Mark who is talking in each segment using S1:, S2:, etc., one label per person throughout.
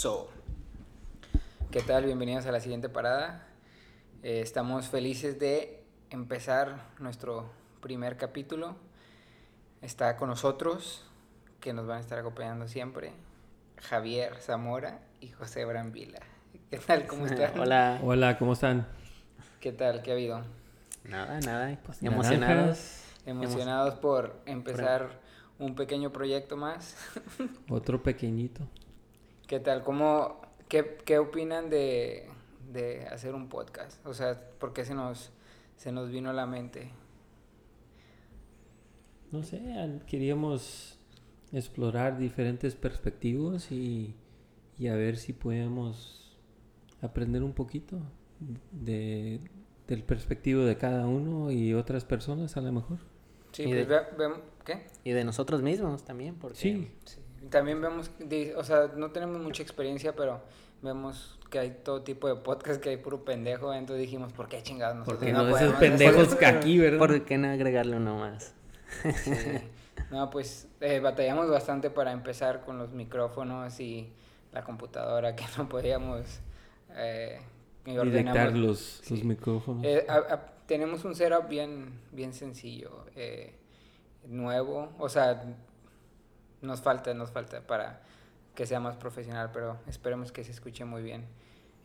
S1: So, ¿qué tal? Bienvenidos a la siguiente parada. Eh, estamos felices de empezar nuestro primer capítulo. Está con nosotros, que nos van a estar acompañando siempre, Javier Zamora y José Brambila. ¿Qué tal? ¿Cómo están?
S2: Hola.
S3: Hola, ¿cómo están?
S1: ¿Qué tal? ¿Qué ha habido?
S2: Nada, nada. Pues,
S3: Naranjas.
S2: emocionados.
S1: Emocionados por empezar un pequeño proyecto más.
S3: Otro pequeñito.
S1: ¿Qué tal? ¿Cómo, qué, qué opinan de, de hacer un podcast? O sea, ¿por qué se nos, se nos vino a la mente?
S3: No sé, queríamos explorar diferentes perspectivas y, y a ver si podemos aprender un poquito de, del perspectivo de cada uno y otras personas a lo mejor.
S1: Sí,
S2: Y
S1: pues
S2: de-
S1: ve- ¿qué?
S2: Y de nosotros mismos también, porque...
S3: Sí,
S1: Sí. También vemos, o sea, no tenemos mucha experiencia, pero vemos que hay todo tipo de podcast que hay puro pendejo, entonces dijimos, ¿por qué chingados nosotros
S3: porque
S1: no
S3: no, esos
S1: podemos hacer
S3: pendejos
S1: esto?"
S3: que aquí, ¿verdad?
S2: ¿Por qué no agregarle uno más?
S1: Sí. No, pues eh, batallamos bastante para empezar con los micrófonos y la computadora que no podíamos eh, ordenamos.
S3: los, los
S1: Sí.
S3: micrófonos.
S1: Eh, a- a- tenemos un setup bien, bien sencillo, eh, nuevo, o sea, nos falta, nos falta para que sea más profesional, pero esperemos que se escuche muy bien.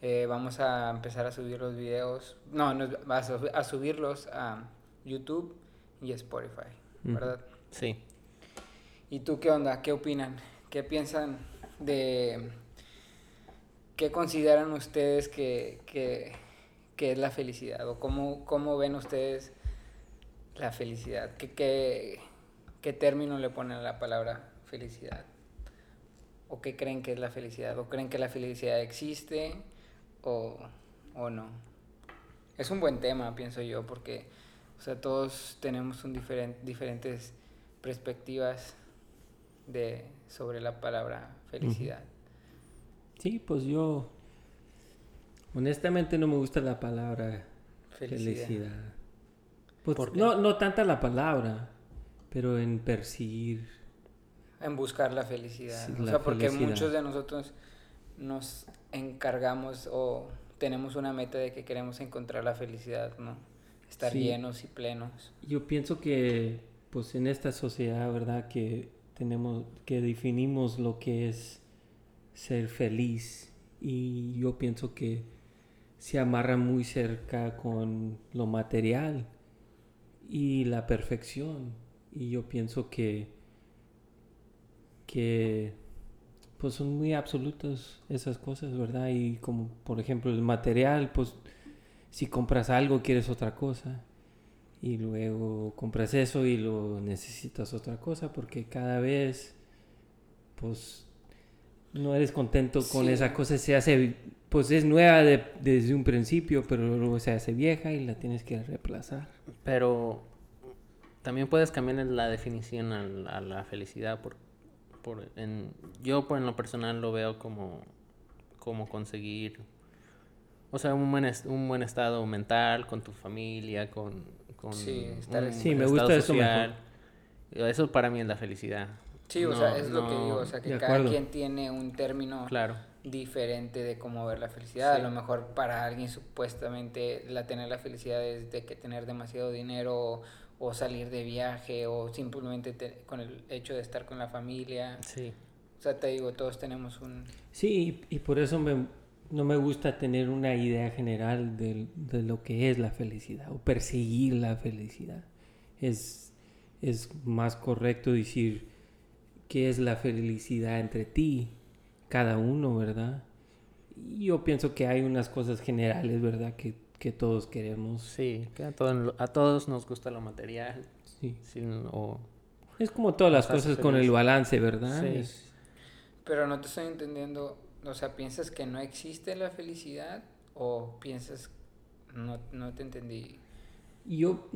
S1: Eh, vamos a empezar a subir los videos, no, nos- a, a subirlos a YouTube y Spotify. ¿verdad?
S2: Sí.
S1: ¿Y tú qué onda? ¿Qué opinan? ¿Qué piensan de... ¿Qué consideran ustedes que, que, que es la felicidad? ¿O cómo, cómo ven ustedes la felicidad? ¿Qué, qué, qué término le ponen a la palabra felicidad? ¿O qué creen que es la felicidad? ¿O creen que la felicidad existe o, o no? Es un buen tema, pienso yo, porque o sea, todos tenemos un diferen- diferentes perspectivas de, sobre la palabra felicidad.
S3: Sí, pues yo honestamente no me gusta la palabra
S1: Felicidad.
S3: felicidad. Pues, no, no tanta la palabra, pero en perseguir.
S1: En buscar la felicidad.
S3: Sí,
S1: o
S3: la
S1: sea, porque
S3: felicidad.
S1: muchos de nosotros nos encargamos o tenemos una meta de que queremos encontrar la felicidad, ¿no? Estar
S3: Sí.
S1: llenos y plenos.
S3: Yo pienso que, pues en esta sociedad, ¿verdad? Que tenemos, que definimos lo que es ser feliz. Y yo pienso que se amarra muy cerca con lo material y la perfección. Y yo pienso que, que pues son muy absolutas esas cosas, ¿verdad? Y como por ejemplo el material, pues si compras algo quieres otra cosa y luego compras eso y lo necesitas otra cosa porque cada vez pues no eres contento con
S1: Sí.
S3: esa cosa se hace pues es nueva de- desde un principio pero luego se hace vieja y la tienes que reemplazar
S2: Pero también puedes cambiar la definición a la, a la felicidad. Por, por, en, yo, por en lo personal, lo veo como, como conseguir... O sea, un buen, un buen estado mental con tu familia, con... con
S1: Sí, estar-
S2: un
S3: Sí, me gusta
S2: estado
S3: eso mejor.
S2: Eso para mí es la felicidad.
S1: Sí, o
S2: No,
S1: sea, es lo que digo, o sea, que cada
S3: acuerdo.
S1: quien tiene un término
S2: Claro.
S1: diferente de cómo ver la felicidad.
S2: Sí.
S1: A lo mejor para alguien supuestamente la tener la felicidad es de que tener demasiado dinero o, salir de viaje o simplemente te- con el hecho de estar con la familia.
S2: Sí.
S1: O sea, te digo, todos tenemos un...
S3: sí y, y por eso me- no me gusta tener una idea general del- de, lo que es la felicidad o perseguir la felicidad es es más correcto decir qué es la felicidad entre ti, cada uno, ¿verdad? Yo pienso que hay unas cosas generales, ¿verdad? Que, que todos queremos.
S2: Sí, que a, todo- a todos nos gusta lo material.
S3: Sí.
S2: sí, o,
S3: Es como todas las cosas con el balance, ¿verdad?
S2: Sí.
S3: Es-
S1: Pero no te estoy entendiendo, o sea, ¿piensas que no existe la felicidad o piensas... No, no te entendí.
S3: Yo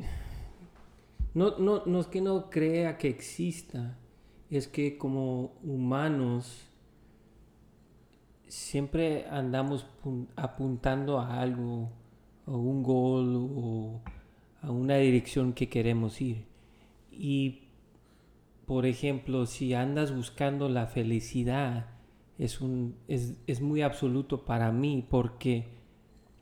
S3: no, no, no es que no crea que exista, es que como humanos siempre andamos pun- apuntando a algo, a un gol o a una dirección que queremos ir. Y, por ejemplo, si andas buscando la felicidad es, un, es, es muy absoluto para mí porque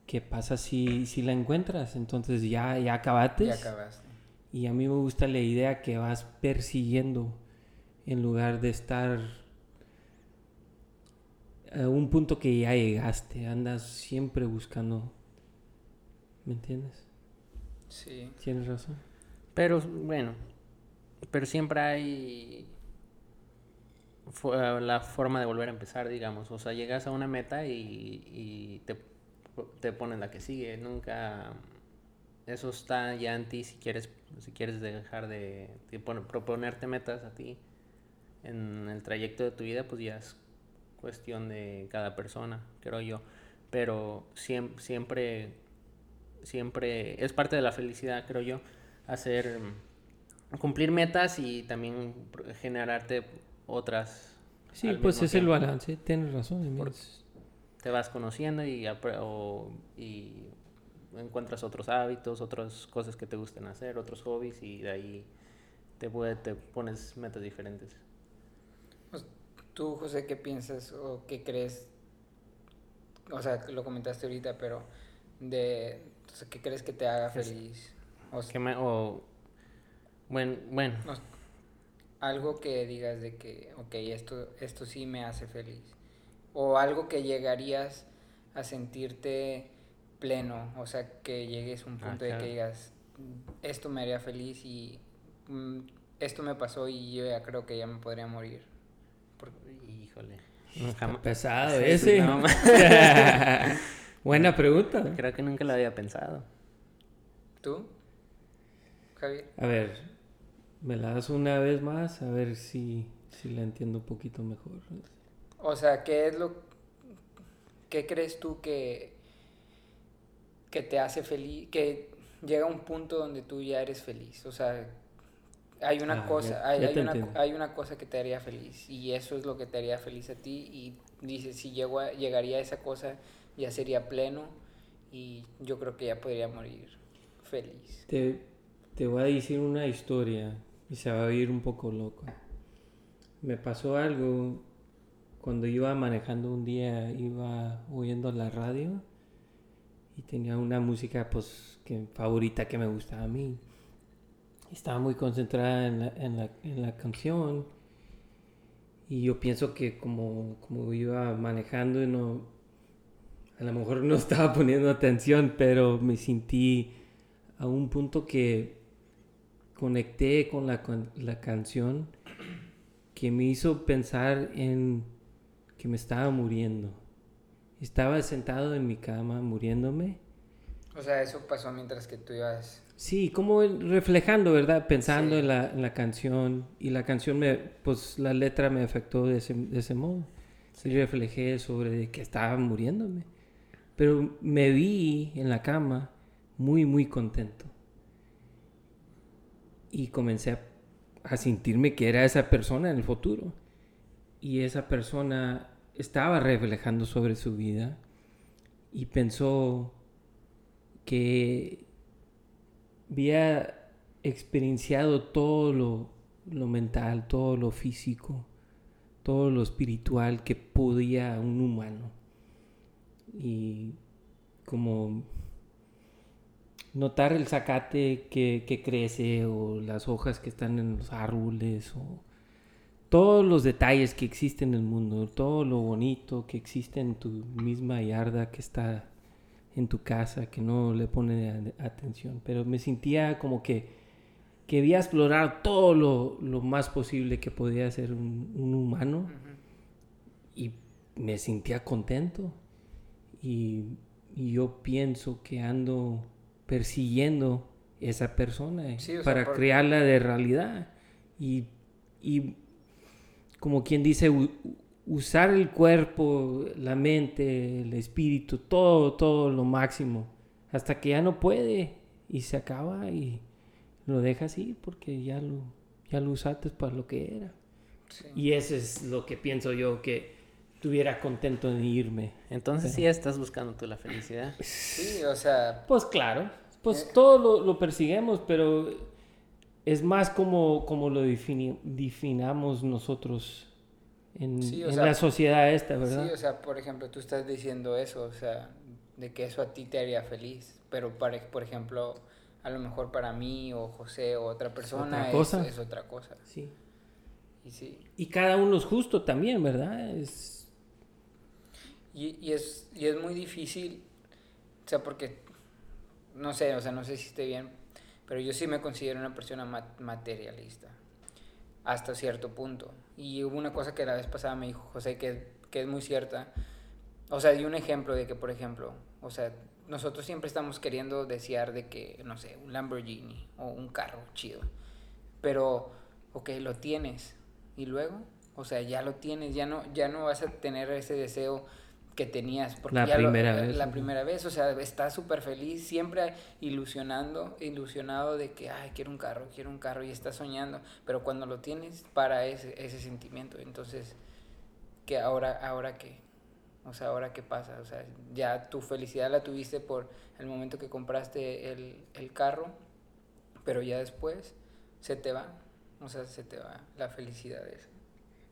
S3: ¿qué pasa si, si la encuentras? Entonces ya, ya acabaste.
S1: Ya acabaste.
S3: Y a mí me gusta la idea que vas persiguiendo en lugar de estar a un punto que ya llegaste. Andas siempre buscando. ¿Me entiendes?
S1: Sí.
S3: Tienes razón.
S2: Pero bueno, pero siempre hay eh, la forma de volver a empezar, digamos. O sea, llegas a una meta y, y te, te pones la que sigue. Nunca eso está ya en ti si quieres si quieres dejar de, de pon- proponerte metas a ti en el trayecto de tu vida, pues ya es cuestión de cada persona, creo yo. Pero siempre siempre siempre es parte de la felicidad, creo yo, hacer cumplir metas y también generarte otras.
S3: Sí, pues es el balance. Tienes razón.
S2: Te vas conociendo y, apre- o- y encuentras otros hábitos, otras cosas que te gusten hacer, otros hobbies y de ahí te, puede- te pones metas diferentes.
S1: Tú, José, ¿qué piensas o qué crees? O sea, lo comentaste ahorita, pero de o sea, ¿qué crees que te haga feliz? O sea,
S2: Que me- o, bueno, bueno,
S1: no- algo que digas de que, ok, esto, esto sí me hace feliz. O algo que llegarías a sentirte pleno, o sea, que llegues a un
S2: Ah,
S1: punto de que digas, esto me haría feliz y mm, esto me pasó y yo ya creo que ya me podría morir. Por-
S2: híjole. Jamás-
S3: pesado ese.
S2: no,
S3: Buena pregunta.
S2: creo que nunca lo había pensado.
S1: ¿Tú, Javier?
S3: A ver, me la das una vez más a ver si, si la entiendo un poquito mejor.
S1: O sea, ¿qué es lo qué crees tú que que te hace feliz, que llega un punto donde tú ya eres feliz? O sea, hay una
S3: Ah,
S1: cosa,
S3: ya-
S1: hay,
S3: ya
S1: hay una, hay una cosa que te haría feliz y eso es lo que te haría feliz a ti y dices, si llego a- llegaría a esa cosa ya sería pleno y yo creo que ya podría morir feliz.
S3: Te, te voy a decir una historia y se va a oír un poco loco. Me pasó algo cuando iba manejando un día, iba oyendo la radio y tenía una música pues favorita que me gustaba a mí. Estaba muy concentrada en la, en la, en la canción y yo pienso que como, como iba manejando no, a lo mejor no estaba poniendo atención, pero me sentí a un punto que conecté con la, con la canción que me hizo pensar en que me estaba muriendo. Estaba sentado en mi cama muriéndome.
S1: O sea, eso pasó mientras que tú ibas
S3: Sí, como reflejando, ¿verdad? Pensando
S1: Sí.
S3: en, la, en la canción. Y la canción, me, pues la letra me afectó de ese, de ese modo. Sí, reflejé sobre que estaba muriéndome. Pero me vi en la cama muy, muy contento. Y comencé a, sentirme que era esa persona en el futuro. Y esa persona estaba reflejando sobre su vida. Y pensó que había experienciado todo lo mental, todo lo físico, todo lo espiritual que podía un humano. Como notar el zacate que, que crece o las hojas que están en los árboles o todos los detalles que existen en el mundo, todo lo bonito que existe en tu misma yarda que está en tu casa, que no le pone atención. Pero me sentía como que quería explorar todo lo, lo más posible que podía ser un, un humano y me sentía contento. Y yo pienso que ando persiguiendo esa persona
S1: Sí, o sea,
S3: para
S1: por-
S3: crearla de realidad. Y, y como quien dice, usar el cuerpo, la mente, el espíritu, todo, todo lo máximo, hasta que ya no puede y se acaba y lo dejas ir porque ya lo, ya lo usaste para lo que era.
S1: Sí.
S3: Y eso es lo que pienso yo, que estuviera contento de irme.
S2: Entonces sí estás buscando tú la felicidad.
S1: Sí, o sea,
S3: Pues claro, pues
S1: Eh.
S3: todo lo, lo persiguemos, pero es más como, como lo defini- definamos nosotros en,
S1: Sí,
S3: en
S1: sea,
S3: la sociedad esta, ¿verdad?
S1: Sí, o sea, por ejemplo, tú estás diciendo eso, o sea, de que eso a ti te haría feliz, pero para, por ejemplo, a lo mejor para mí o José o otra persona
S3: otra
S1: es,
S3: cosa.
S1: es otra cosa.
S3: Sí.
S1: Y sí,
S3: Y cada uno es justo también, ¿verdad? Es,
S1: y, y es, y es muy difícil, o sea, porque, no sé, o sea, no sé si esté bien, pero yo sí me considero una persona ma- materialista, hasta cierto punto. Y hubo una cosa que la vez pasada me dijo José que, que es muy cierta, o sea, di un ejemplo de que, por ejemplo, o sea, nosotros siempre estamos queriendo desear de que, no sé, un Lamborghini o un carro chido, pero, ok, lo tienes, y luego, o sea, ya lo tienes, ya no, ya no vas a tener ese deseo que tenías porque
S3: La
S1: ya lo-
S3: primera
S1: eh,
S3: vez,
S1: la primera vez o sea estás súper feliz siempre ilusionando ilusionado de que ay quiero un carro quiero un carro y estás soñando pero cuando lo tienes para ese, ese sentimiento entonces que ahora ahora qué o sea ahora qué pasa o sea ya tu felicidad la tuviste por el momento que compraste el, el carro pero ya después se te va o sea se te va la felicidad eso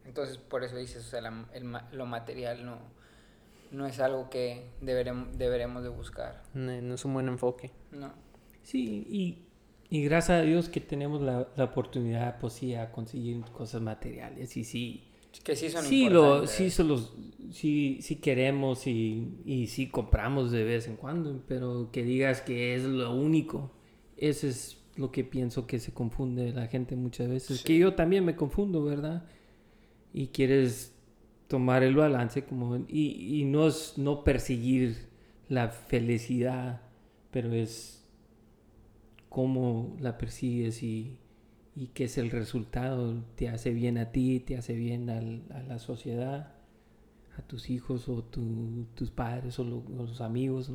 S1: entonces por eso dices o sea la- el lo material no no es algo que deberemos, deberemos de buscar.
S2: No, no es un buen enfoque.
S1: No.
S3: sí, y, y gracias a Dios que tenemos la, la oportunidad, pues sí, a conseguir cosas materiales. Y sí,
S1: Que sí son
S3: sí, lo,
S1: importantes.
S3: sí, se los, sí, sí queremos y, y sí compramos de vez en cuando, pero que digas que es lo único, eso es lo que pienso que se confunde la gente muchas veces.
S1: Sí.
S3: Que yo también me confundo, ¿verdad? Y quieres tomar el balance como y, y no es no perseguir la felicidad, pero es cómo la persigues y, y qué es el resultado. Te hace bien a ti, te hace bien al- a la sociedad, a tus hijos o tu- tus padres o, lo- los amigos.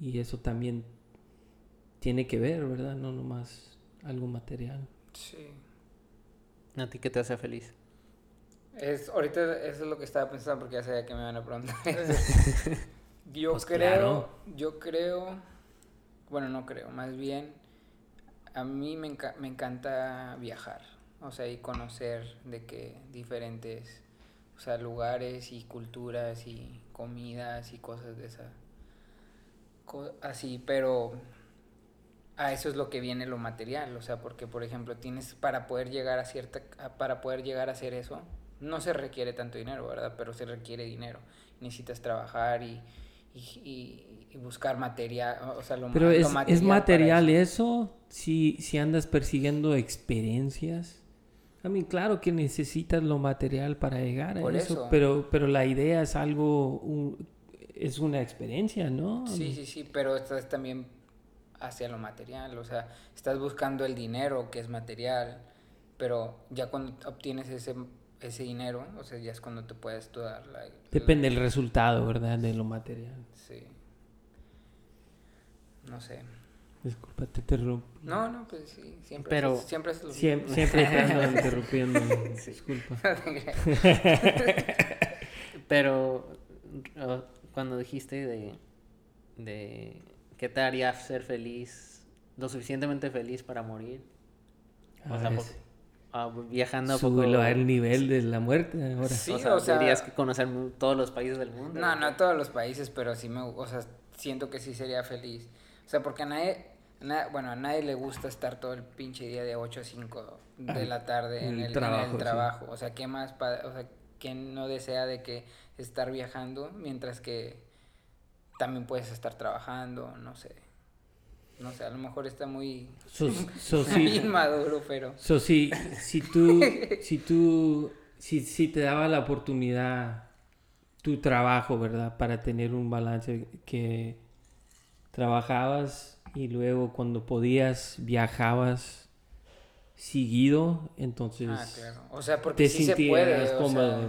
S3: Y eso también tiene que ver, ¿verdad? No nomás algo material.
S1: Sí.
S2: ¿A ti qué te hace feliz?
S1: Es, ahorita eso es lo que estaba pensando porque ya sabía que me iban a preguntar yo
S3: Pues
S1: creo,
S3: claro.
S1: yo creo, bueno, no creo, más bien, a mí me, enca- me encanta viajar, o sea, y conocer de que diferentes, o sea, lugares y culturas y comidas y cosas de esa, co- así, pero a eso es lo que viene lo material, o sea, porque por ejemplo tienes para poder llegar a cierta, para poder llegar a hacer eso, no se requiere tanto dinero, ¿verdad? Pero se requiere dinero. Necesitas trabajar y, y, y- buscar material, o sea, lo, ma-
S3: Pero
S1: lo
S3: es, es
S1: para
S3: material
S1: eso.
S3: eso, si, si andas persiguiendo experiencias. A mí, claro que necesitas lo material para llegar a
S1: Por
S3: eso,
S1: eso.
S3: Pero, pero la idea es algo, un- es una experiencia, ¿no?
S1: Sí, sí, sí, pero estás también hacia lo material, o sea, estás buscando el dinero que es material, pero ya cuando obtienes ese, ese dinero, o sea, ya es cuando te puedes tú dar la...
S3: Depende del resultado, ¿verdad? De lo material.
S1: Sí. No sé.
S3: Disculpa, te interrumpo.
S1: No, no, pues sí, siempre.
S2: Pero-
S1: es- siempre es lo
S3: Siempre, siempre te interrumpiendo. Disculpa.
S2: Pero cuando dijiste de, de qué te haría ser feliz, lo suficientemente feliz para morir, o sea,
S3: Ah,
S2: ah, viajando a poco,
S3: al nivel de la muerte ahora.
S1: Sí,
S2: o sea,
S1: o sea-
S2: tendrías que conocer todos los países del mundo.
S1: No, no todos los países, pero sí me, o sea, siento que sí sería feliz. O sea, porque a nadie, a na- bueno, a nadie le gusta estar todo el pinche día de 8 a 5 de la tarde en
S3: en el
S1: el, en el
S3: trabajo, sí.
S1: O sea, ¿qué más, pa- o sea, quién no desea de que estar viajando mientras que también puedes estar trabajando, no sé. No sé, a lo mejor está muy,
S3: So, so,
S1: muy
S3: sí,
S1: inmaduro, pero
S3: so, si, si tú, si tú, si, si te daba la oportunidad tu trabajo, ¿verdad? Para tener un balance que trabajabas y luego cuando podías viajabas seguido, entonces
S1: Ah, claro. O sea, porque
S3: te
S1: sí se puede. O
S3: cómodo.
S1: sea,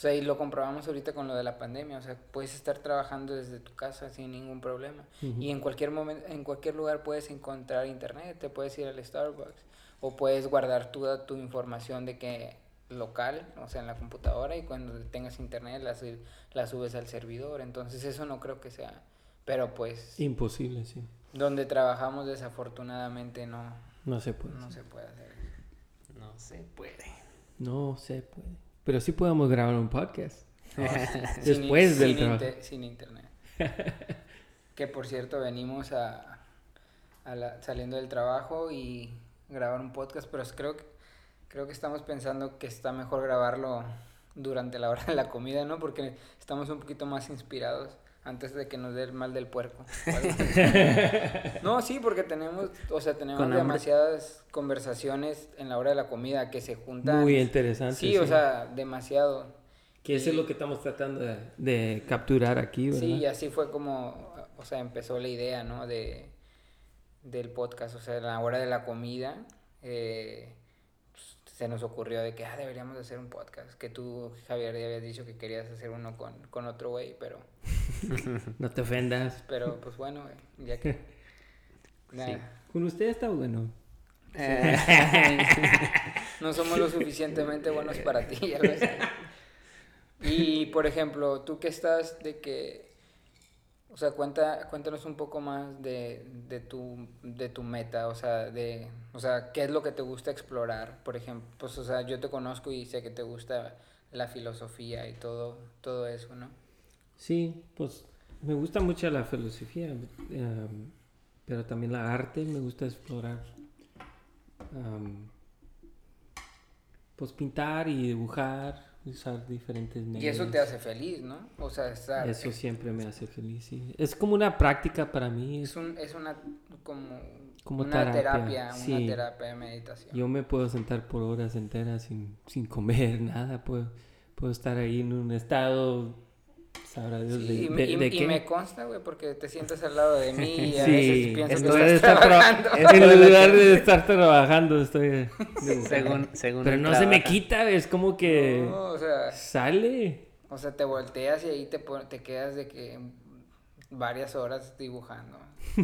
S1: o sea, y lo comprobamos ahorita con lo de la pandemia. O sea, puedes estar trabajando desde tu casa sin ningún problema. Y en cualquier momento, en cualquier lugar puedes encontrar internet. Te puedes ir al Starbucks. O puedes guardar toda tu información de que local, o sea, en la computadora. Y cuando tengas internet la, la subes al servidor. Entonces eso no creo que sea. Pero pues,
S3: imposible, sí.
S1: donde trabajamos desafortunadamente no,
S3: No se puede.
S1: no se puede hacer.
S2: No se puede.
S3: No se puede. Pero sí podemos grabar un podcast.
S1: Sin
S3: Después
S1: in-
S3: del
S1: sin
S3: trabajo.
S1: sin internet. que por cierto, venimos a, a la- saliendo del trabajo y grabar un podcast, pero creo que, creo que estamos pensando que está mejor grabarlo durante la hora de la comida, ¿no? Porque estamos un poquito más inspirados antes de que nos dé el mal del puerco. no, sí, porque tenemos, o sea, tenemos
S2: Con
S1: demasiadas conversaciones en la hora de la comida que se juntan.
S3: Muy interesante.
S1: Sí, o sea, demasiado.
S3: Que eso es lo que estamos tratando de, de capturar aquí, ¿verdad?
S1: Sí, y así fue como, o sea, empezó la idea, ¿no? De, del podcast, o sea, a la hora de la comida, eh, se nos ocurrió de que, ah, deberíamos hacer un podcast, que tú, Javier, ya habías dicho que querías hacer uno con, con otro güey, pero,
S3: No te ofendas.
S1: pero, pues bueno, güey, ya que...
S3: Con usted está bueno.
S1: no somos lo suficientemente buenos para ti, ya lo. Y, por ejemplo, tú que estás de que, o sea, cuenta, cuéntanos un poco más de, de, tu, de tu meta, o sea, de, o sea, qué es lo que te gusta explorar, por ejemplo, pues, o sea, yo te conozco y sé que te gusta la filosofía y todo, todo eso, ¿no?
S3: Sí, pues me gusta mucho la filosofía, em, pero también la arte me gusta explorar. Am, pues pintar y dibujar, usar diferentes medios.
S1: Y eso te hace feliz, ¿no? O sea, estar,
S3: Eso siempre me hace feliz, sí. Es como una práctica para mí.
S1: es, un, es una, como,
S3: Como
S1: una
S3: terapia,
S1: terapia,
S3: sí.
S1: una terapia de meditación.
S3: Yo me puedo sentar por horas enteras sin, sin comer nada. Puedo, puedo estar ahí en un estado, sabrá Dios,
S1: Sí,
S3: de,
S1: y,
S3: de-
S1: me- y-
S3: de
S1: y
S3: qué.
S1: me consta, güey, porque te sientas al lado de mí y a
S3: Sí,
S1: veces pienso que
S3: en lugar de
S1: estás
S3: estar tra-
S1: trabajando.
S3: en lugar de estar trabajando, estoy...
S2: según, según
S3: Pero no se me
S2: trabaja.
S3: quita, es como que
S1: No, o sea,
S3: sale.
S1: o sea, te volteas y ahí te, te quedas de que varias horas dibujando.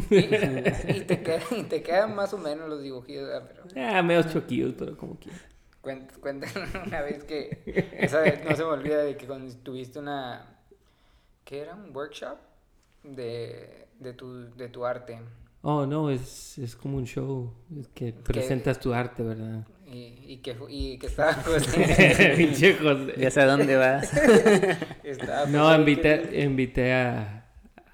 S1: Y, y te queda- y te quedan más o menos los dibujitos, ah, pero
S3: Ah, medio choquillos, pero como que...
S1: cuént- cuentan una vez que, esa vez no se me olvida de que cuando tuviste una, ¿qué era? Un workshop de, de, tu, de tu arte.
S3: Oh, no, es, es como un show que presentas tu arte, ¿verdad?
S1: Y, y que, y que estaba pues,
S3: Pinche José.
S2: Ya sé a dónde vas.
S1: pues,
S3: No, invité,
S1: que-
S3: invité a,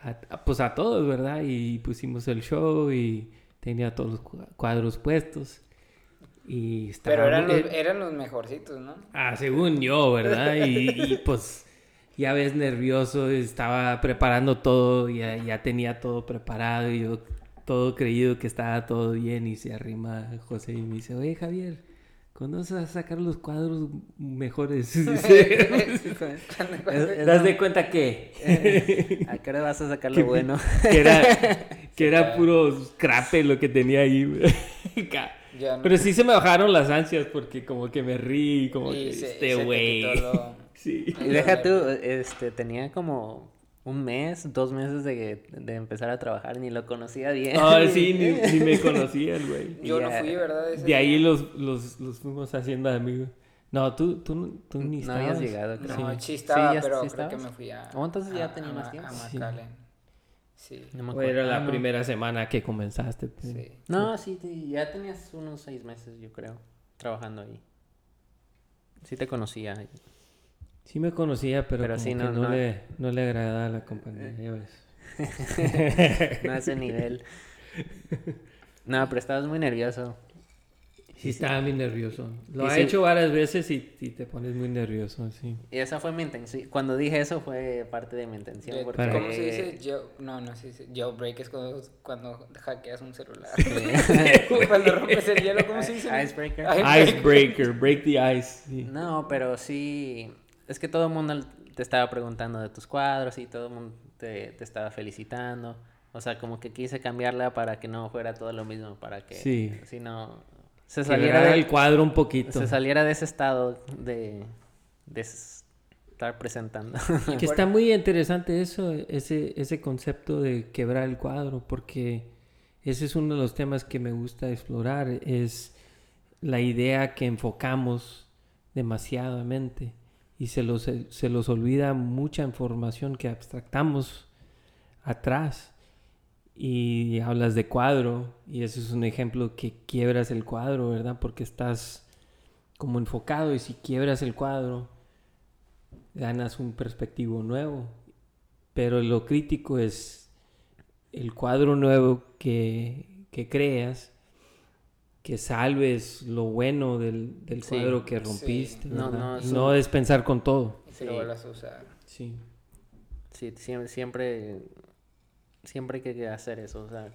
S3: a- a- pues a todos, ¿verdad? Y pusimos el show y tenía todos los cua- cuadros puestos. Y estaba
S1: Pero eran los, eran los mejorcitos, ¿no?
S3: Ah, según yo, ¿verdad? Y, y, pues ya ves nervioso, estaba preparando todo, ya, ya tenía todo preparado y yo todo creído que estaba todo bien y se arrima José y me dice, oye Javier, ¿cuándo vas a sacar los cuadros mejores? ¿Das de cuenta que?
S2: ¿A qué hora vas a sacar lo bueno?
S3: que era, que era puro scrape lo que tenía ahí.
S1: No-
S3: Pero sí se me bajaron las ansias porque como que me rí, como
S1: y
S3: que
S1: se-
S3: este
S1: te
S3: güey.
S1: lo-
S3: Sí.
S2: Y deja tú, este, tenía como un mes, dos meses de, de empezar a trabajar, ni lo conocía bien.
S3: Ah, sí, ni, ni me conocía el güey.
S1: Yo no fui, ¿verdad? Ese
S3: De ahí los, los, los fuimos haciendo amigos. No, tú, tú, no- tú ni
S2: No
S3: estabas.
S2: habías llegado, creo.
S1: No,
S3: Sí.
S1: sí estaba,
S2: Sí, ya-
S1: pero
S2: sí
S1: creo que me fui a...
S2: Oh, entonces ya
S1: a-
S2: tenía
S1: a
S2: más tiempo.
S1: A
S3: Sí.
S1: McAllen. Sí.
S2: No me
S3: O
S2: acuerdo.
S3: era la
S2: Ah, no.
S3: primera semana que comenzaste. pues.
S1: sí.
S2: No, sí, sí, ya tenías unos seis meses, yo creo, trabajando ahí. Sí te conocía.
S3: Sí me conocía, pero,
S2: Pero
S3: como
S2: sí,
S3: que
S2: no-
S3: le, no le agradaba la compañía, ya ves.
S2: No a ese nivel. No, pero estabas muy nervioso.
S3: Sí, estaba muy nervioso. Lo
S2: Y
S3: ha
S2: sí-
S3: hecho varias veces y, y te pones muy nervioso, sí.
S2: Y esa fue mi intención. Cuando dije eso fue parte de mi intención.
S1: De-
S2: Porque...
S1: ¿Cómo se dice? Jail- No, no se dice jailbreak, es cuando, cuando hackeas un celular. cuando rompes el hielo, ¿cómo se dice?
S2: Icebreaker.
S3: Icebreaker, break the ice. sí.
S2: No, pero sí. Es que todo el mundo te estaba preguntando de tus cuadros y todo el mundo te, te estaba felicitando. O sea, como que quise cambiarla para que no fuera todo lo mismo, para que
S3: Sí.
S2: si no se saliera
S3: grabara
S2: de,
S3: el cuadro un poquito.
S2: se saliera de ese estado de, de estar presentando.
S3: Que está muy interesante eso, ese, ese concepto de quebrar el cuadro, porque ese es uno de los temas que me gusta explorar, es la idea que enfocamos demasiadamente y se los, se los olvida mucha información que abstractamos atrás. Y hablas de cuadro, y ese es un ejemplo que quiebras el cuadro, ¿verdad? Porque estás como enfocado y si quiebras el cuadro, ganas un perspectivo nuevo. Pero lo crítico es el cuadro nuevo que, que creas, que salves lo bueno del, del
S2: Sí,
S3: cuadro que
S1: sí.
S3: rompiste.
S2: No,
S3: ¿verdad?
S2: no,
S3: Y
S2: eso-
S3: no es pensar con todo.
S2: Sí.
S1: lo vuelvas a usar.
S3: Sí.
S2: Sí, siempre, siempre, siempre hay que hacer eso, o sea,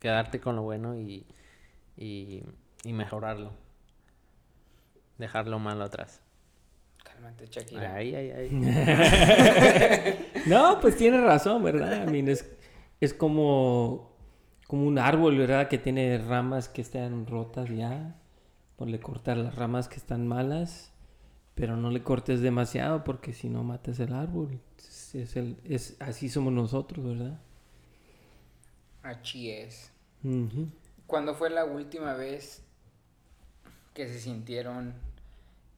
S2: quedarte con lo bueno y, y, y mejorarlo. Dejar lo malo atrás.
S1: Cálmate, Shakira.
S2: Ay, ay, ay.
S3: No, pues tienes razón, ¿verdad? I mean, es, es como, como un árbol, ¿verdad? Que tiene ramas que están rotas ya. Pues le cortar las ramas que están malas, pero no le cortes demasiado porque si no matas el árbol. Es, es el, es, así somos nosotros, ¿verdad?
S1: Así es.
S3: Ujú.
S1: ¿Cuándo fue la última vez que se sintieron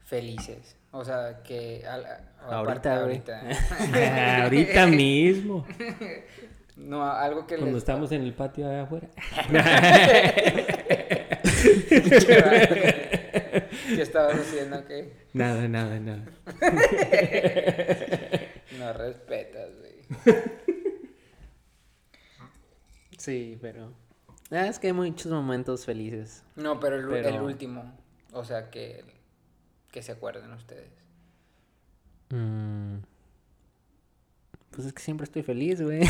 S1: felices? O sea, que... al- aparte
S2: Ahorita, güey.
S1: ahorita.
S3: Ahorita mismo,
S1: No, algo que
S3: cuando
S1: les...
S3: estamos en el patio allá afuera.
S1: ¿Qué estabas haciendo? ¿Qué?
S3: Nada, nada, nada.
S1: No respetas, güey.
S2: Sí, pero... ah, es que hay muchos momentos felices.
S1: No, pero el, el
S2: Pero-
S1: último. O sea, que, que se acuerden ustedes.
S2: Mm. Pues es que siempre estoy feliz, güey.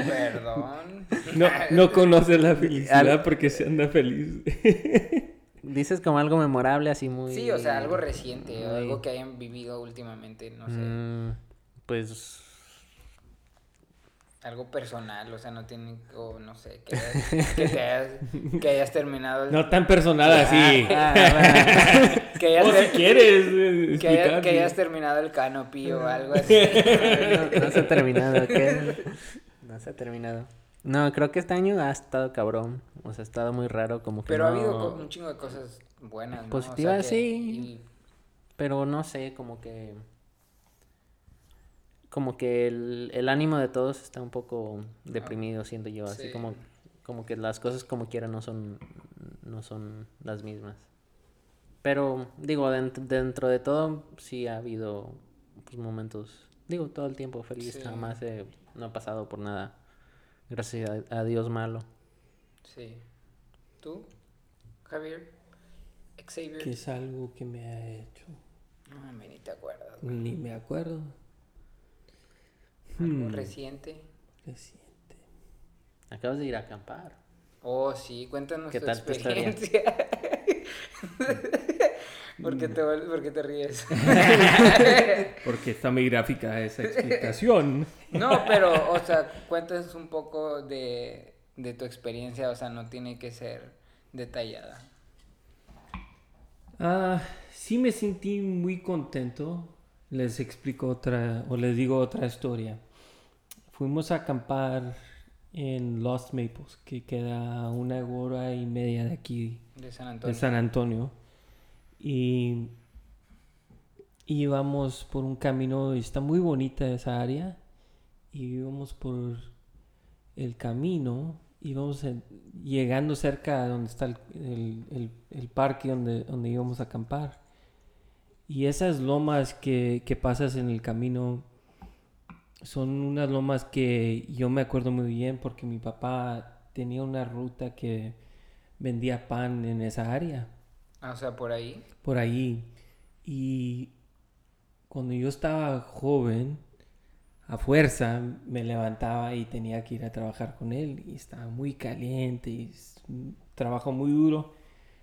S1: Perdón.
S3: No, no conoces la felicidad
S2: Al-
S3: porque se anda feliz.
S2: Dices como algo memorable, así muy...
S1: Sí, o sea, algo reciente, o algo que hayan vivido últimamente, no sé.
S2: Mm, pues...
S1: Algo personal, o sea, no tiene, o no sé, que, hayas- que te hayas, que hayas terminado el...
S3: No tan personal así.
S2: Ah, bueno.
S1: que, hayas
S3: O si quieres eh,
S1: que, haya-
S3: explicar,
S1: que
S3: sí.
S1: hayas terminado el canopy o algo así.
S2: no, no se ha terminado, ¿qué? No se ha terminado. No, creo que este año ha estado cabrón. O sea, ha estado muy raro, como que
S1: Pero ha habido un chingo de cosas buenas, ¿no? O sea,
S2: Positivas,
S1: que-
S2: sí. Pero no sé, como que... Como que el, el ánimo de todos está un poco deprimido, siento yo. Así
S1: Sí.
S2: como, como que las cosas como quiera no son, no son las mismas. Pero, digo, dent- dentro de todo, sí ha habido pues, momentos, digo, todo el tiempo feliz.
S1: Sí.
S2: Jamás he- no he pasado por nada, gracias a, a Dios malo.
S1: Sí. ¿Tú, Javier? Xavier.
S3: Que es algo que me ha hecho.
S1: No, me ni te acuerdas.
S3: Ni me acuerdo.
S1: Algo
S3: Hmm,
S1: reciente.
S3: reciente.
S2: Acabas de ir a acampar.
S1: Oh, sí, cuéntanos
S2: ¿Qué
S1: tu
S2: tal tu historia?
S1: experiencia. ¿Por qué te, vuel- por qué te ríes?
S3: Porque está muy gráfica esa explicación.
S1: No, pero, o sea, cuéntanos un poco de, de tu experiencia, o sea, no tiene que ser detallada.
S3: Ah, sí me sentí muy contento. Les explico otra, o les digo otra historia. Fuimos a acampar en Lost Maples, que queda una hora y media de aquí,
S1: De San
S3: de
S1: Antonio.
S3: San Antonio. Y íbamos por un camino, está muy bonita esa área. Y íbamos por el camino, íbamos en- llegando cerca a donde está el, el- el- el parque donde, donde íbamos a acampar. Y esas lomas que, que pasas en el camino son unas lomas que yo me acuerdo muy bien porque mi papá tenía una ruta que vendía pan en esa área
S1: Ah, o sea, por ahí.
S3: por ahí. Y cuando yo estaba joven, a fuerza me levantaba y tenía que ir a trabajar con él. Y estaba muy caliente y trabajo muy duro.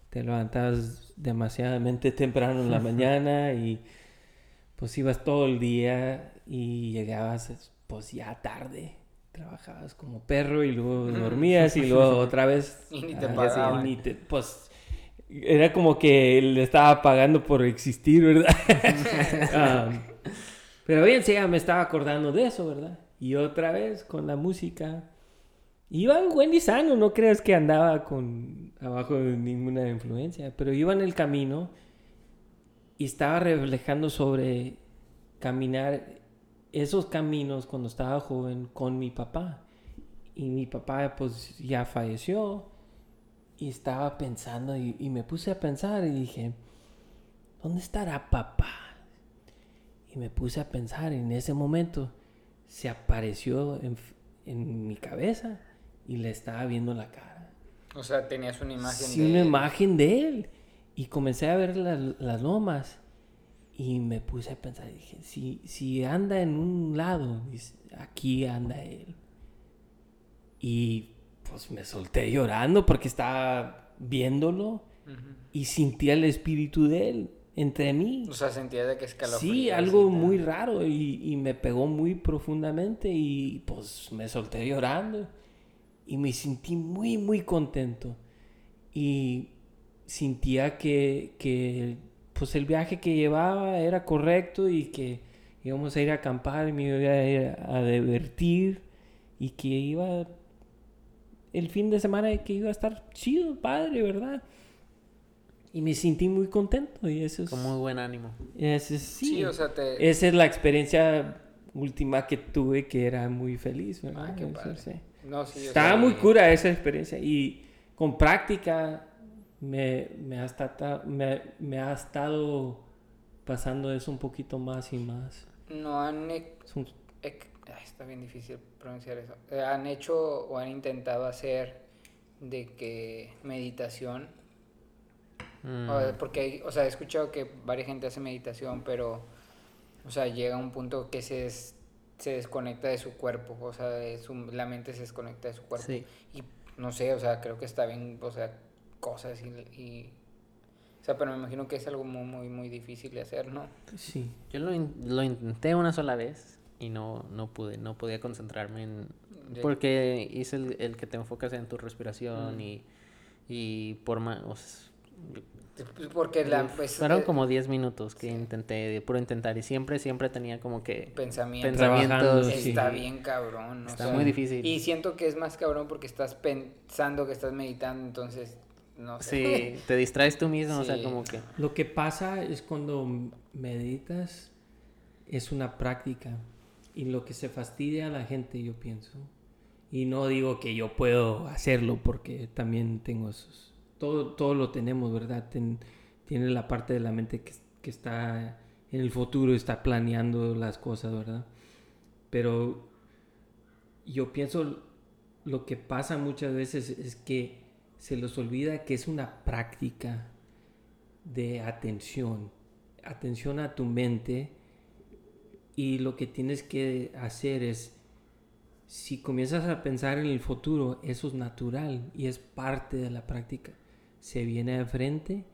S3: Te levantabas demasiadamente temprano en la mañana y pues ibas todo el día y llegabas pues ya tarde. Trabajabas como perro y luego dormías y luego otra vez.
S1: Y ni te
S3: y
S1: pagaban.
S3: te- pues era como que le estaba pagando por existir, ¿verdad? Ah, pero bien, sí, ya me estaba acordando de eso, ¿verdad? Y otra vez con la música. Iba en buen sano, no creas que andaba con abajo de ninguna influencia, pero iba en el camino y estaba reflejando sobre caminar esos caminos cuando estaba joven con mi papá. Y mi papá pues ya falleció y estaba pensando y, y me puse a pensar y dije, ¿dónde estará papá? Y me puse a pensar, en ese momento se apareció en, en mi cabeza y le estaba viendo la cara.
S1: O sea, tenías una imagen
S3: Sí,
S1: de
S3: una
S1: él.
S3: imagen de él. Y comencé a ver las, las lomas y me puse a pensar, dije, si, si anda en un lado, aquí anda él. Y pues me solté llorando porque estaba viéndolo
S1: Ujú.
S3: y sentía el espíritu de él entre mí.
S1: O sea, sentías de que escalofríos.
S3: Sí, algo muy raro y, y me pegó muy profundamente y pues me solté llorando y me sentí muy, muy contento. Y sentía que, que pues el viaje que llevaba era correcto y que íbamos a ir a acampar y me iba a ir a divertir y que iba el fin de semana que iba a estar chido, padre, ¿verdad? Y me sentí muy contento y eso es...
S2: Con muy buen ánimo.
S3: Ese sí.
S1: Sí, o sea, te...
S3: Esa es la experiencia última que tuve que era muy feliz. ¿verdad?
S1: Ah, qué
S3: Eso
S1: padre.
S3: sí.
S1: No, sí,
S3: Estaba muy cura esa experiencia y con práctica me, me, ha estado, me, me ha estado pasando eso un poquito más y más.
S1: No han...
S3: Es un-
S1: ec- ay, está bien difícil pronunciar eso. Eh, Han hecho o han intentado hacer de que meditación...
S2: Mm,
S1: o- porque, hay- o sea, he escuchado que varias gente hace meditación, pero... O sea, llega a un punto que se, des- se desconecta de su cuerpo. O sea, de su- la mente se desconecta de su cuerpo.
S2: Sí.
S1: Y no sé, o sea, creo que está bien, o sea, cosas y, y- o sea, pero me imagino que es algo muy, muy, muy difícil de hacer, ¿no?
S3: sí.
S2: Yo lo, in- lo intenté una sola vez y no, no pude, no podía concentrarme en... Porque hice el, el que te enfocas en tu respiración
S1: Mm.
S2: y, y por más...
S1: Porque la, pues,
S2: Fueron
S1: eh,
S2: como 10 minutos que
S1: sí.
S2: intenté, puro intentar, y siempre, siempre tenía como que
S1: pensamiento.
S2: Pensamientos.
S3: sí.
S1: Está bien cabrón, o
S2: Está
S1: sea,
S2: muy difícil.
S1: Y siento que es más cabrón porque estás pensando que estás meditando, entonces, no sé.
S2: Sí, te distraes tú mismo, o sea,
S1: Sí.
S2: como que...
S3: Lo que pasa es cuando meditas es una práctica y lo que se fastidia a la gente yo pienso y no digo que yo puedo hacerlo porque también tengo esos todo todo lo tenemos verdad Ten- tiene la parte de la mente que, que está en el futuro está planeando las cosas verdad pero yo pienso lo que pasa muchas veces es que se les olvida que es una práctica de atención, atención a tu mente y lo que tienes que hacer es, si comienzas a pensar en el futuro, eso es natural y es parte de la práctica. Se viene de frente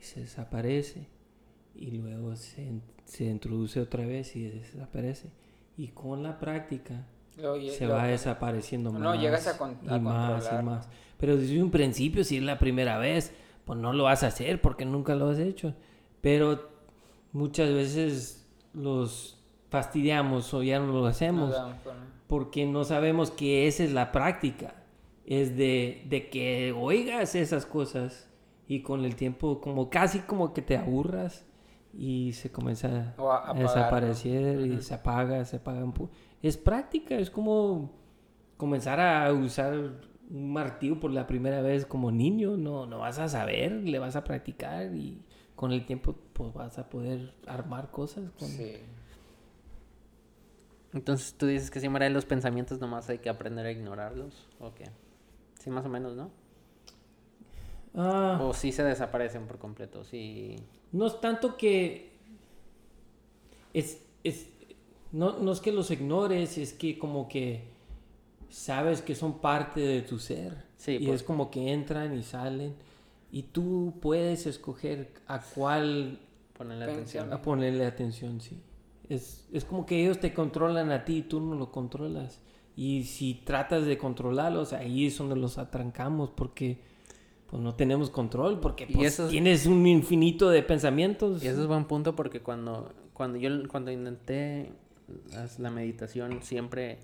S3: y se desaparece y luego se, se introduce otra vez y desaparece. Y con la práctica Se
S1: luego-
S3: va desapareciendo
S1: No,
S3: más.
S1: llegas a con- a
S3: y más y más. Pero desde un principio, si es la primera vez, pues no lo vas a hacer porque nunca lo has hecho. Pero muchas veces los fastidiamos o ya no lo hacemos porque no sabemos que esa es la práctica. Es de, de que oigas esas cosas y con el tiempo como casi como que te aburras y se comienza
S1: a-
S3: a,
S1: apagar, ¿no?
S3: desaparecer y
S1: Ujú.
S3: se apaga, se apaga un pu- Es práctica, es como comenzar a usar un martillo por la primera vez como niño, no, no vas a saber, le vas a practicar y con el tiempo pues vas a poder armar cosas. con-
S1: Sí.
S2: Entonces tú dices que siempre hay los pensamientos, nomás hay que aprender a ignorarlos, ¿o qué? Sí, más o menos, ¿no?
S3: Ah.
S2: O sí se desaparecen por completo, sí...
S3: No es tanto que. Es, es, no, no es que los ignores, es que como que sabes que son parte de tu ser.
S2: Sí,
S3: y
S2: pues.
S3: es como que entran y salen. Y tú puedes escoger a cuál
S2: Ponerle atención.
S3: a ponerle atención, sí. Es, es como que ellos te controlan a ti y tú no lo controlas. Y si tratas de controlarlos, ahí es donde los atrancamos porque pues no tenemos control, porque
S2: Y
S3: pues,
S2: eso es-
S3: tienes un infinito de pensamientos.
S2: Y eso es buen punto porque cuando, cuando yo cuando intenté la meditación siempre,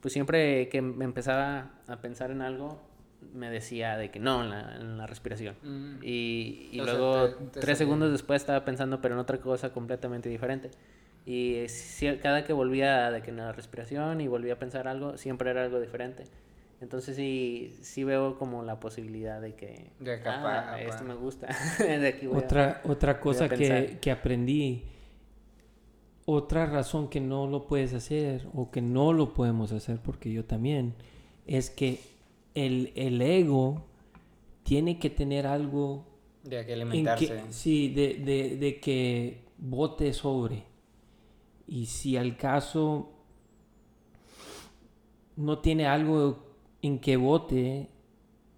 S2: pues siempre que me empezaba a pensar en algo, me decía de que no, en la, en la respiración.
S1: Mm.
S2: Y, y
S1: O sea,
S2: luego
S1: te- te
S2: tres segundos después estaba pensando pero en otra cosa completamente diferente. Y si- cada que volvía de que en la respiración y volvía a pensar algo, siempre era algo diferente. Entonces sí, sí veo como la posibilidad de que...
S1: De que
S2: ah, esto me gusta. de aquí voy a-
S3: Otra, otra cosa que, que aprendí otra razón que no lo puedes hacer o que no lo podemos hacer, porque yo también, es que el, el ego tiene que tener algo
S1: De que
S3: en
S1: alimentarse.
S3: que, sí, de, de- de que vote sobre. Y si al caso no tiene algo en que vote,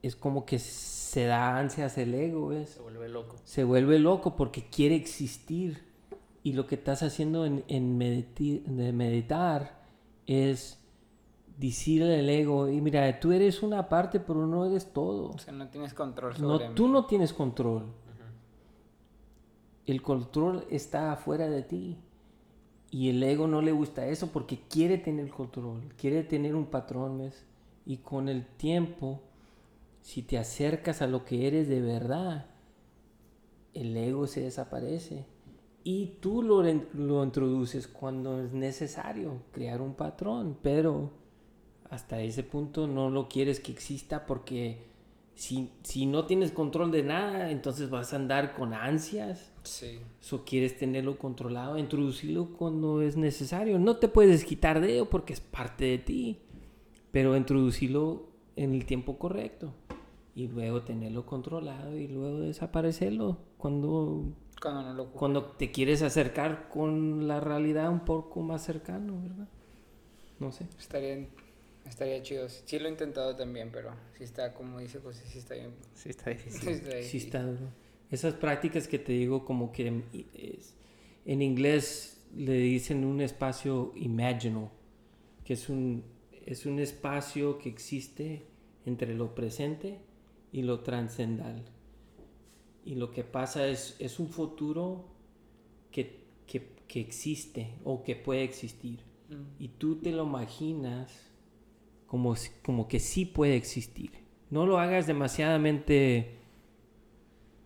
S3: es como que se da ansias el ego, ¿ves?
S2: Se vuelve loco.
S3: Se vuelve loco porque quiere existir. Y lo que estás haciendo en, en mediti- de meditar es decirle al ego, y mira, tú eres una parte, pero no eres todo.
S1: O sea, no tienes control
S3: No, tú no tienes control. El control está afuera de ti. Y el ego no le gusta eso porque quiere tener control, quiere tener un patrón, ¿ves? Y con el tiempo, si te acercas a lo que eres de verdad, el ego se desaparece. Y tú lo, lo introduces cuando es necesario crear un patrón, pero hasta ese punto no lo quieres que exista porque si, si no tienes control de nada, entonces vas a andar con ansias.
S1: Sí.
S3: O quieres tenerlo controlado, introducirlo cuando es necesario. No te puedes quitar de ello porque es parte de ti, pero introducirlo en el tiempo correcto y luego tenerlo controlado y luego desaparecerlo cuando,
S1: Cuando no lo
S3: cuando te quieres acercar con la realidad un poco más cercano, ¿verdad? No sé.
S1: Estaría, estaría chido. Sí lo he intentado también, pero sí está, como dice José, sí está bien.
S2: Sí, está difícil.
S1: Sí está
S3: Sí está duro. Esas prácticas que te digo como que es- en inglés le dicen un espacio imaginal, que es un, es un espacio que existe entre lo presente y lo trascendental. Y lo que pasa es, es un futuro que, que, que existe o que puede existir.
S1: Mm.
S3: Y tú te lo imaginas como, como que sí puede existir. No lo hagas demasiadamente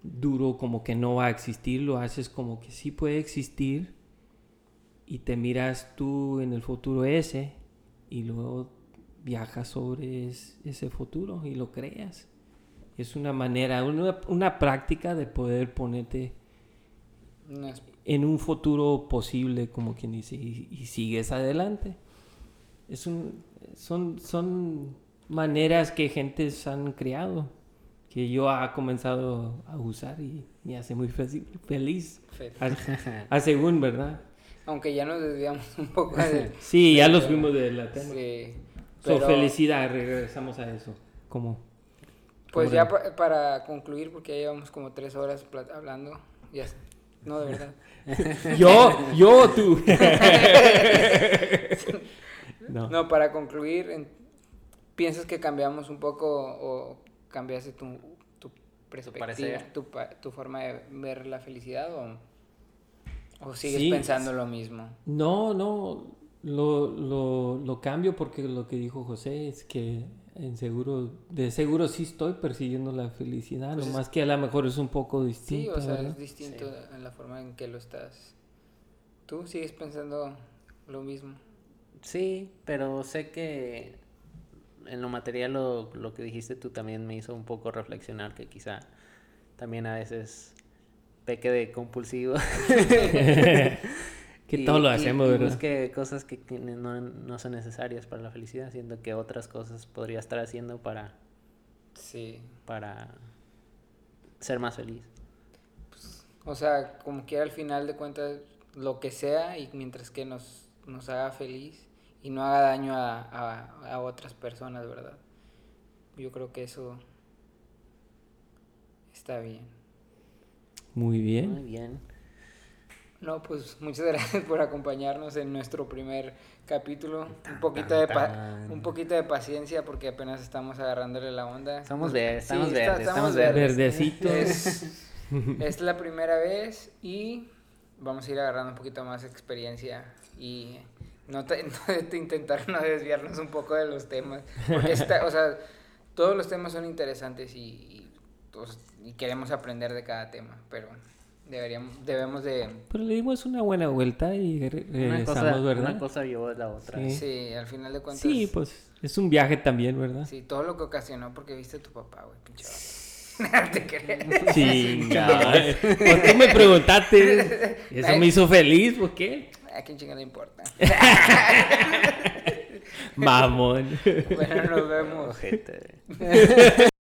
S3: duro como que no va a existir, lo haces como que sí puede existir y te miras tú en el futuro ese y luego viajas sobre es- ese futuro y lo creas. Es una manera, una, una práctica de poder ponerte en un futuro posible, como quien dice, y, y sigues adelante. Es un, son, son maneras que gentes han creado, que yo ha comenzado a usar y me hace muy fe- feliz.
S1: fe-
S3: A, a según, ¿verdad?
S1: Aunque ya nos desviamos un poco de...
S3: Sí, ya
S1: de-
S3: los fuimos de la tema.
S1: Sí.
S3: So,
S1: Pero,
S3: felicidad, regresamos a eso. Como
S1: Pues ya pa- para concluir, porque ya llevamos como tres horas hablando. Ya, no, de verdad.
S3: Yo, yo, tú. no.
S1: No, para concluir, en- ¿piensas que cambiamos un poco o cambiaste tu, tu perspectiva, tu, pa- tu forma de ver la felicidad o, o sigues
S3: Sí.
S1: pensando lo mismo?
S3: No, no, lo, lo, lo cambio porque lo que dijo José es que en seguro, de seguro sí estoy persiguiendo la felicidad,
S1: Pues es-
S3: nomás que a lo mejor es un poco
S1: Sí,
S3: distinto.
S1: o sea,
S3: ¿verdad?
S1: es distinto en la forma en que lo estás. ¿Tú sigues pensando lo mismo?
S2: Sí, pero sé que en lo material lo, lo que dijiste tú también me hizo un poco reflexionar que quizá también a veces peque de compulsivo.
S3: que
S2: Y-
S3: todo lo
S2: y-
S3: hacemos,
S2: y
S3: ¿verdad?
S2: busque cosas que que no, no son necesarias para la felicidad, siendo que otras cosas podría estar haciendo para,
S1: Sí.
S2: para ser más feliz.
S1: O sea, como que al final de cuentas, lo que sea y mientras que nos, nos haga feliz y no haga daño a, a, a otras personas, ¿verdad? Yo creo que eso está bien.
S3: Muy
S2: Muy
S3: bien.
S1: No, pues muchas gracias por acompañarnos en nuestro primer capítulo. Un poquito de, pa-
S2: tan.
S1: un poquito de paciencia porque apenas estamos agarrándole la onda.
S2: Estamos verdes, estamos
S1: está-
S2: verdes, estamos verdes.
S3: Verdecitos.
S1: Es, es la primera vez y vamos a ir agarrando un poquito más experiencia y no, te- no te- intentar no desviarnos un poco de los temas. Porque está, o sea, todos los temas son interesantes y, y, pues, y queremos aprender de cada tema, pero deberíamos, debemos de...
S3: Pero le dimos una buena vuelta y re-
S2: Una
S3: regresamos,
S2: cosa,
S3: ¿verdad?
S2: una cosa llevó a la otra.
S3: Sí.
S1: Sí, al final de cuentas...
S3: Sí, pues es un viaje también, ¿verdad?
S1: Sí, todo lo que ocasionó porque viste a tu papá, güey, pinche te creas.
S3: Sí, pues tú me preguntaste, eso me hizo feliz, ¿por qué?
S1: ¿A quién chinga le importa?
S3: Mamón.
S1: bueno, nos vemos.
S2: Ojete.